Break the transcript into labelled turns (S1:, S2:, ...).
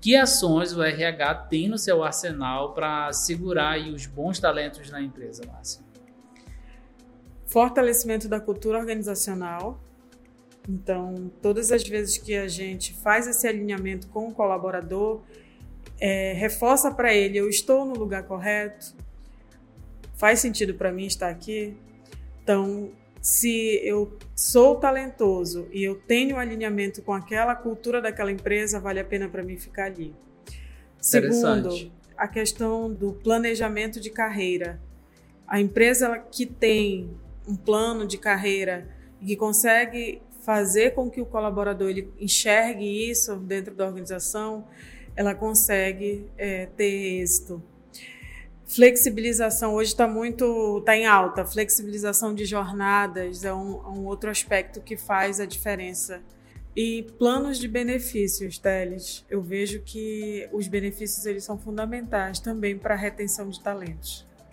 S1: que ações o RH tem no seu arsenal para segurar os bons talentos na empresa, Márcia?
S2: Fortalecimento da cultura organizacional. Então, todas as vezes que a gente faz esse alinhamento com o colaborador, é, reforça para ele: eu estou no lugar correto, faz sentido para mim estar aqui. Então, se eu sou talentoso e eu tenho um alinhamento com aquela cultura daquela empresa, vale a pena para mim ficar ali. Segundo, a questão do planejamento de carreira. A empresa que tem um plano de carreira e que consegue fazer com que o colaborador ele enxergue isso dentro da organização, ela consegue é, ter êxito. Flexibilização hoje está muito está em alta. Flexibilização de jornadas é um, um, outro aspecto que faz a diferença. E planos de benefícios, Teles. Eu vejo que os benefícios eles são fundamentais também para a retenção de talentos.